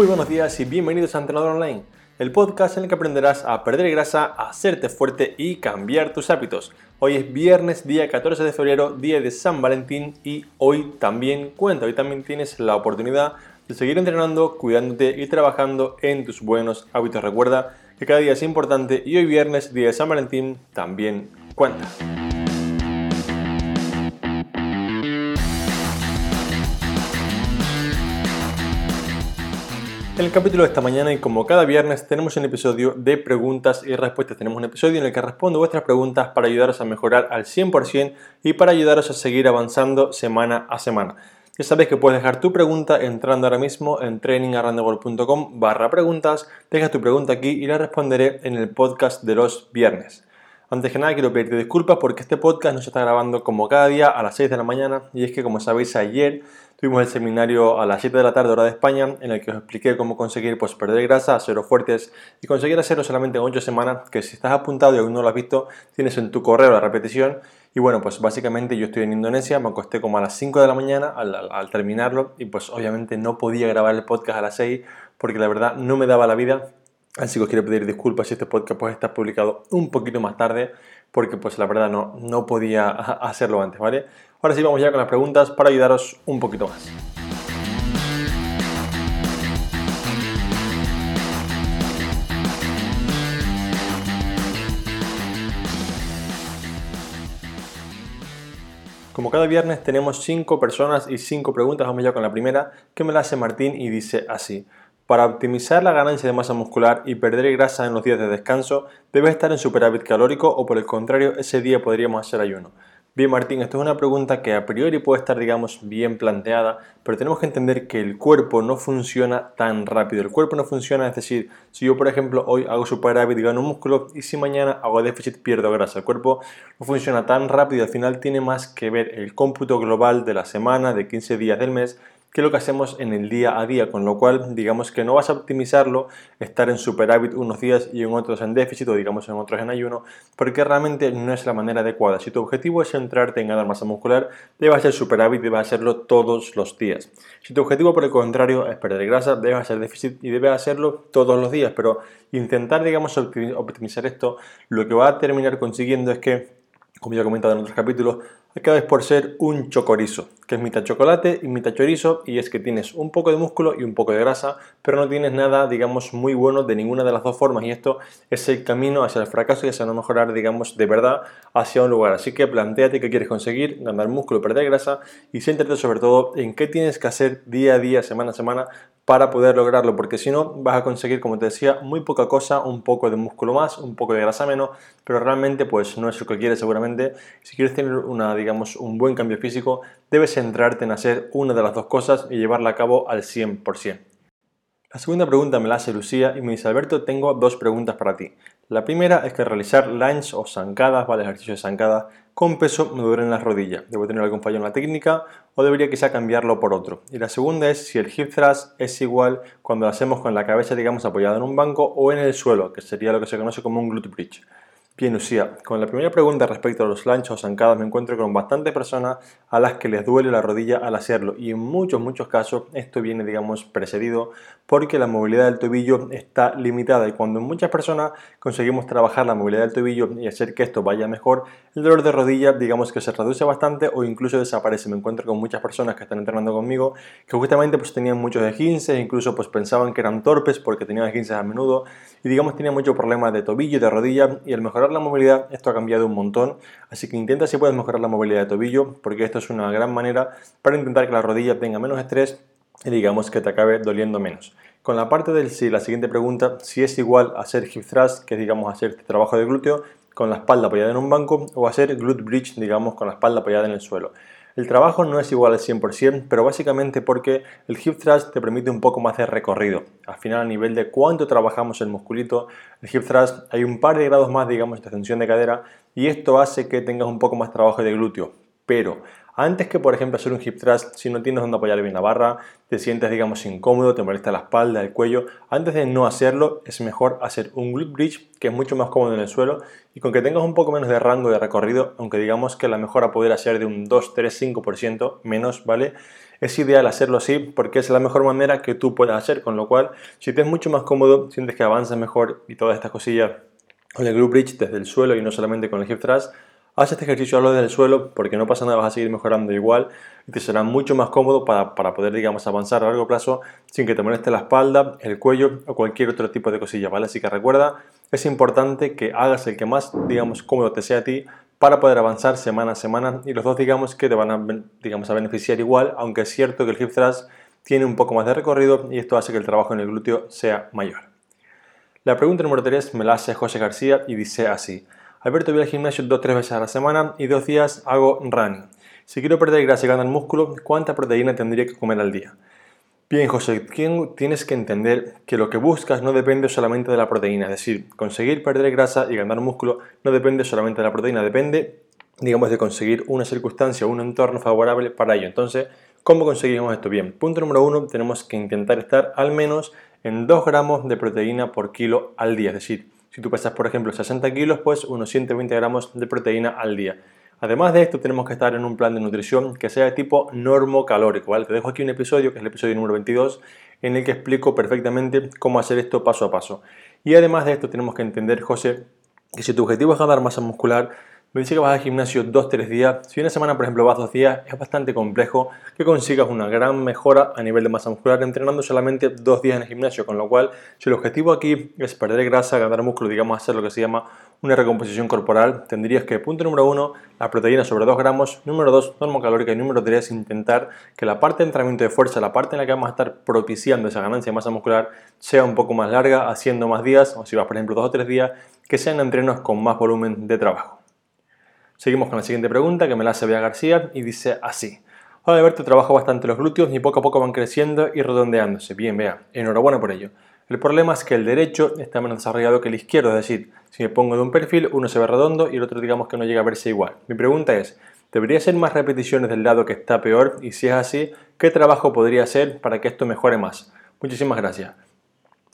Muy buenos días y bienvenidos a Entrenador Online, el podcast en el que aprenderás a perder grasa, a hacerte fuerte y cambiar tus hábitos. Hoy es viernes, día 14 de febrero, día de San Valentín y hoy también cuenta, hoy también tienes la oportunidad de seguir entrenando, cuidándote y trabajando en tus buenos hábitos. Recuerda que cada día es importante y hoy viernes, día de San Valentín, también cuenta. En el capítulo de esta mañana y como cada viernes tenemos un episodio de preguntas y respuestas. Tenemos un episodio en el que respondo vuestras preguntas para ayudaros a mejorar al 100% y para ayudaros a seguir avanzando semana a semana. Ya sabéis que puedes dejar tu pregunta entrando ahora mismo en trainingarrandeworld.com barra preguntas. Deja tu pregunta aquí y la responderé en el podcast de los viernes. Antes que nada quiero pedirte disculpas porque este podcast no se está grabando como cada día a las 6 de la mañana y es que como sabéis ayer Tuvimos el seminario a las 7 de la tarde, hora de España, en el que os expliqué cómo conseguir pues, perder grasa, hacerlo fuertes y conseguir hacerlo solamente en 8 semanas, que si estás apuntado y aún no lo has visto, tienes en tu correo la repetición. Y bueno, pues básicamente yo estoy en Indonesia, me acosté como a las 5 de la mañana al, al terminarlo y pues obviamente no podía grabar el podcast a las 6 porque la verdad no me daba la vida. Así que os quiero pedir disculpas si este podcast puede estar publicado un poquito más tarde porque pues la verdad no, no podía hacerlo antes, ¿vale? Ahora sí vamos ya con las preguntas para ayudaros un poquito más. Como cada viernes tenemos 5 personas y 5 preguntas, vamos ya con la primera, que me la hace Martín y dice así. Para optimizar la ganancia de masa muscular y perder grasa en los días de descanso, ¿debes estar en superávit calórico o por el contrario ese día podríamos hacer ayuno? Bien, Martín, esto es una pregunta que a priori puede estar, digamos, bien planteada, pero tenemos que entender que el cuerpo no funciona tan rápido. El cuerpo no funciona, es decir, si yo, por ejemplo, hoy hago superávit y gano músculo y si mañana hago déficit pierdo grasa. El cuerpo no funciona tan rápido, al final tiene más que ver el cómputo global de la semana, de 15 días del mes, que lo que hacemos en el día a día, con lo cual digamos que no vas a optimizarlo estar en superávit unos días y en otros en déficit o digamos en otros en ayuno, porque realmente no es la manera adecuada. Si tu objetivo es centrarte en ganar masa muscular, debes hacer superávit, debes hacerlo todos los días. Si tu objetivo por el contrario es perder grasa, debes hacer déficit y debes hacerlo todos los días, pero intentar digamos optimizar esto, lo que va a terminar consiguiendo es que como ya he comentado en otros capítulos, acabes por ser un chocorizo, que es mitad chocolate y mitad chorizo, y es que tienes un poco de músculo y un poco de grasa, pero no tienes nada, digamos, muy bueno de ninguna de las dos formas, y esto es el camino hacia el fracaso y hacia no mejorar, digamos, de verdad hacia un lugar. Así que planteate qué quieres conseguir, ganar músculo, perder grasa, y céntrate sobre todo en qué tienes que hacer día a día, semana a semana, para poder lograrlo, porque si no vas a conseguir, como te decía, muy poca cosa, un poco de músculo más, un poco de grasa menos, pero realmente pues no es lo que quieres seguramente. Si quieres tener una, digamos, un buen cambio físico, debes centrarte en hacer una de las dos cosas y llevarla a cabo al 100%. La segunda pregunta me la hace Lucía y me dice Alberto, tengo dos preguntas para ti. La primera es que realizar lunge o zancadas, ¿vale? Ejercicio de zancada con peso me duele en las rodillas. ¿Debo tener algún fallo en la técnica o debería quizá cambiarlo por otro? Y la segunda es si el hip thrust es igual cuando lo hacemos con la cabeza, digamos, apoyada en un banco o en el suelo, que sería lo que se conoce como un glute bridge. Bien, Lucía, con la primera pregunta respecto a los lanchos o zancadas me encuentro con bastantes personas a las que les duele la rodilla al hacerlo y en muchos, muchos casos esto viene, digamos, precedido porque la movilidad del tobillo está limitada y cuando muchas personas conseguimos trabajar la movilidad del tobillo y hacer que esto vaya mejor, el dolor de rodilla, digamos que se reduce bastante o incluso desaparece. Me encuentro con muchas personas que están entrenando conmigo que justamente pues tenían muchos esguinces, incluso pues pensaban que eran torpes porque tenían esguinces a menudo y digamos tenían muchos problemas de tobillo de rodilla y al mejorar la movilidad, esto ha cambiado un montón, así que intenta si puedes mejorar la movilidad de tobillo, porque esto es una gran manera para intentar que la rodilla tenga menos estrés y digamos que te acabe doliendo menos. Con la parte del si, la siguiente pregunta, si es igual hacer hip thrust, que es digamos hacer este trabajo de glúteo, con la espalda apoyada en un banco, o hacer glute bridge, digamos, con la espalda apoyada en el suelo. El trabajo no es igual al 100%, pero básicamente porque el hip thrust te permite un poco más de recorrido. Al final, a nivel de cuánto trabajamos el musculito, el hip thrust hay un par de grados más, digamos, de extensión de cadera y esto hace que tengas un poco más trabajo de glúteo. Pero Antes que, por ejemplo, hacer un hip thrust, si no tienes donde apoyar bien la barra, te sientes, digamos, incómodo, te molesta la espalda, el cuello, antes de no hacerlo, es mejor hacer un glute bridge, que es mucho más cómodo en el suelo, y con que tengas un poco menos de rango de recorrido, aunque digamos que la mejora poder hacer de un 2, 3, 5% menos, ¿vale? Es ideal hacerlo así porque es la mejor manera que tú puedas hacer, con lo cual, si te es mucho más cómodo, sientes que avanzas mejor y todas estas cosillas con el glute bridge desde el suelo y no solamente con el hip thrust, Haz este ejercicio a lo del suelo porque no pasa nada, vas a seguir mejorando igual y te será mucho más cómodo para, poder, digamos, avanzar a largo plazo sin que te moleste la espalda, el cuello o cualquier otro tipo de cosilla, ¿vale? Así que recuerda, es importante que hagas el que más, digamos, cómodo te sea a ti para poder avanzar semana a semana y los dos, digamos, que te van a, digamos, a beneficiar igual, aunque es cierto que el hip thrust tiene un poco más de recorrido y esto hace que el trabajo en el glúteo sea mayor. La pregunta número 3 me la hace José García y dice así. Alberto voy al gimnasio dos o tres veces a la semana y dos días hago running. Si quiero perder grasa y ganar músculo, ¿cuánta proteína tendría que comer al día? Bien, José, tienes que entender que lo que buscas no depende solamente de la proteína, es decir, conseguir perder grasa y ganar músculo no depende solamente de la proteína, depende, digamos, de conseguir una circunstancia o un entorno favorable para ello. Entonces, ¿cómo conseguimos esto? Bien, punto número uno, tenemos que intentar estar al menos en 2 gramos de proteína por kilo al día, es decir, si tú pesas, por ejemplo, 60 kilos, pues unos 120 gramos de proteína al día. Además de esto, tenemos que estar en un plan de nutrición que sea de tipo normocalórico. ¿vale? Te dejo aquí un episodio, que es el episodio número 22, en el que explico perfectamente cómo hacer esto paso a paso. Y además de esto, tenemos que entender, José, que si tu objetivo es ganar masa muscular, me dice que vas al gimnasio 2-3 días. Si una semana, por ejemplo, vas 2 días, es bastante complejo que consigas una gran mejora a nivel de masa muscular entrenando solamente 2 días en el gimnasio. Con lo cual, si el objetivo aquí es perder grasa, ganar músculo, digamos, hacer lo que se llama una recomposición corporal, tendrías que, punto número 1, la proteína sobre 2 gramos. Número 2, calórica. Y número 3, intentar que la parte de entrenamiento de fuerza, la parte en la que vamos a estar propiciando esa ganancia de masa muscular, sea un poco más larga, haciendo más días, o si vas, por ejemplo, 2 o 3 días, que sean entrenos con más volumen de trabajo. Seguimos con la siguiente pregunta que me la hace Bea García y dice así. Hola Alberto, trabajo bastante los glúteos y poco a poco van creciendo y redondeándose. Bien, vea, enhorabuena por ello. El problema es que el derecho está menos desarrollado que el izquierdo, es decir, si me pongo de un perfil, uno se ve redondo y el otro digamos que no llega a verse igual. Mi pregunta es, ¿debería ser más repeticiones del lado que está peor? Y si es así, ¿qué trabajo podría hacer para que esto mejore más? Muchísimas gracias.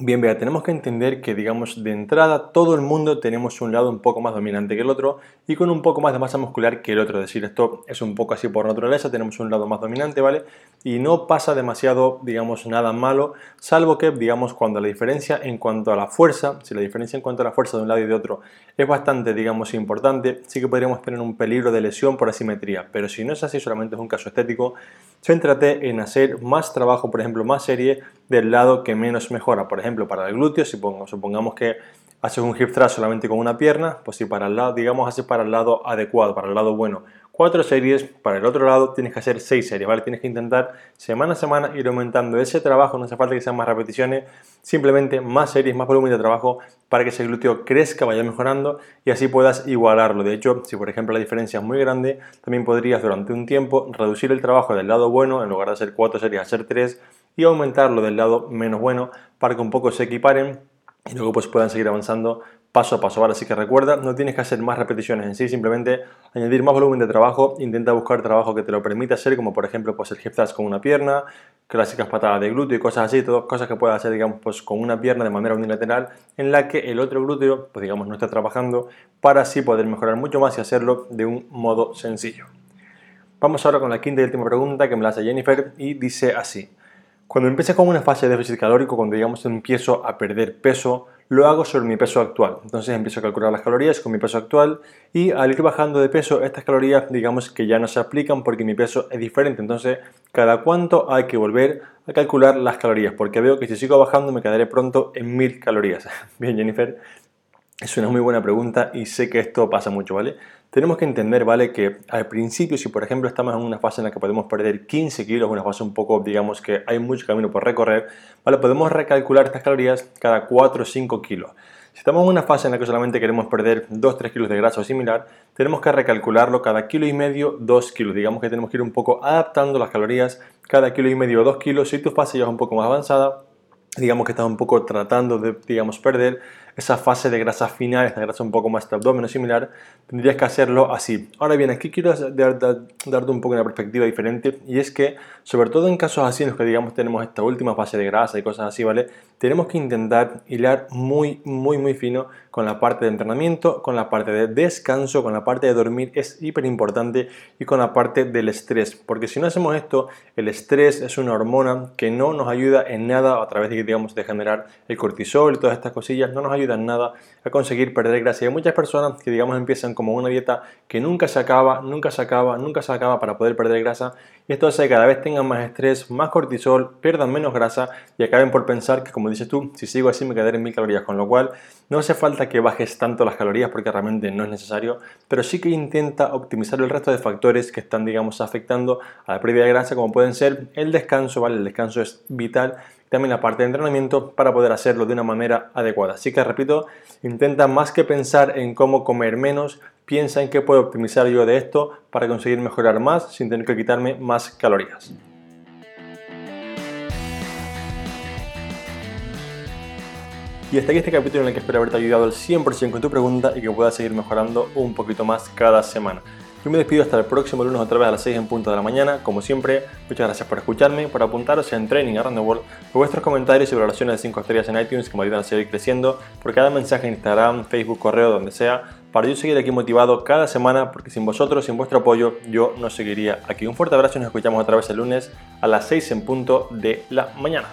Bien, vea, tenemos que entender que, digamos, de entrada todo el mundo tenemos un lado un poco más dominante que el otro y con un poco más de masa muscular que el otro. Es decir, esto es un poco así por naturaleza, tenemos un lado más dominante, ¿vale? Y no pasa demasiado, digamos, nada malo, salvo que, digamos, cuando la diferencia en cuanto a la fuerza, si la diferencia en cuanto a la fuerza de un lado y de otro es bastante, digamos, importante, sí que podríamos tener un peligro de lesión por asimetría. Pero si no es así, solamente es un caso estético, céntrate en hacer más trabajo, por ejemplo, más serie del lado que menos mejora. Por ejemplo, para el glúteo, si supongamos que haces un hip thrust solamente con una pierna, pues si para el lado, digamos, haces para el lado adecuado, para el lado bueno, cuatro series, para el otro lado tienes que hacer seis series, ¿vale? Tienes que intentar semana a semana ir aumentando ese trabajo, no hace falta que sean más repeticiones, simplemente más series, más volumen de trabajo para que ese glúteo crezca, vaya mejorando y así puedas igualarlo. De hecho, si por ejemplo la diferencia es muy grande, también podrías durante un tiempo reducir el trabajo del lado bueno, en lugar de hacer cuatro series, hacer tres y aumentarlo del lado menos bueno para que un poco se equiparen y luego pues puedan seguir avanzando paso a paso. Ahora sí que recuerda, no tienes que hacer más repeticiones en sí, simplemente añadir más volumen de trabajo, intenta buscar trabajo que te lo permita hacer, como por ejemplo pues el hip con una pierna, clásicas patadas de glúteo y cosas así, todas cosas que puedas hacer digamos pues con una pierna de manera unilateral en la que el otro glúteo pues digamos no está trabajando para así poder mejorar mucho más y hacerlo de un modo sencillo. Vamos ahora con la quinta y última pregunta que me la hace Jennifer y dice así. Cuando empiezo con una fase de déficit calórico, cuando digamos empiezo a perder peso, lo hago sobre mi peso actual. Entonces empiezo a calcular las calorías con mi peso actual y al ir bajando de peso, estas calorías digamos que ya no se aplican porque mi peso es diferente. Entonces, cada cuánto hay que volver a calcular las calorías, porque veo que si sigo bajando me quedaré pronto en 1000 calorías. Bien, Jennifer, es una muy buena pregunta y sé que esto pasa mucho, ¿vale? Tenemos que entender, ¿vale? Que al principio, si por ejemplo estamos en una fase en la que podemos perder 15 kilos, una fase un poco, digamos que hay mucho camino por recorrer, ¿vale? Podemos recalcular estas calorías cada 4 o 5 kilos. Si estamos en una fase en la que solamente queremos perder 2-3 kilos de grasa o similar, tenemos que recalcularlo cada kilo y medio, 2 kilos. Digamos que tenemos que ir un poco adaptando las calorías cada kilo y medio, 2 kilos. Si tu fase ya es un poco más avanzada, digamos que estás un poco tratando de, digamos, perder, esa fase de grasa final, esta grasa un poco más de abdomen o similar, tendrías que hacerlo así. Ahora bien, aquí quiero darte un poco una perspectiva diferente y es que, sobre todo en casos así en los que digamos tenemos esta última fase de grasa y cosas así, ¿vale? Tenemos que intentar hilar muy, muy, muy fino con la parte de entrenamiento, con la parte de descanso, con la parte de dormir, es hiper importante y con la parte del estrés, porque si no hacemos esto, el estrés es una hormona que no nos ayuda en nada a través de, digamos, de generar el cortisol y todas estas cosillas, no nos ayuda nada a conseguir perder grasa. Y hay muchas personas que, digamos, empiezan como una dieta que nunca se acaba, nunca se acaba, nunca se acaba para poder perder grasa y esto hace que cada vez tengan más estrés, más cortisol, pierdan menos grasa y acaben por pensar que, como dices tú, si sigo así me quedaré en mil calorías, con lo cual no hace falta que bajes tanto las calorías porque realmente no es necesario, pero sí que intenta optimizar el resto de factores que están, digamos, afectando a la pérdida de grasa, como pueden ser el descanso, ¿vale? El descanso es vital también la parte de entrenamiento para poder hacerlo de una manera adecuada. Así que repito, intenta más que pensar en cómo comer menos, piensa en qué puedo optimizar yo de esto para conseguir mejorar más sin tener que quitarme más calorías. Y hasta aquí este capítulo en el que espero haberte ayudado al 100% con tu pregunta y que puedas seguir mejorando un poquito más cada semana. Yo me despido hasta el próximo lunes otra vez a las 6 en punto de la mañana. Como siempre, muchas gracias por escucharme, por apuntaros en Training Around the World, por vuestros comentarios y valoraciones de 5 estrellas en iTunes que me ayudan a seguir creciendo, por cada mensaje en Instagram, Facebook, correo, donde sea, para yo seguir aquí motivado cada semana, porque sin vosotros, sin vuestro apoyo, yo no seguiría aquí. Un fuerte abrazo y nos escuchamos otra vez el lunes a las 6 en punto de la mañana.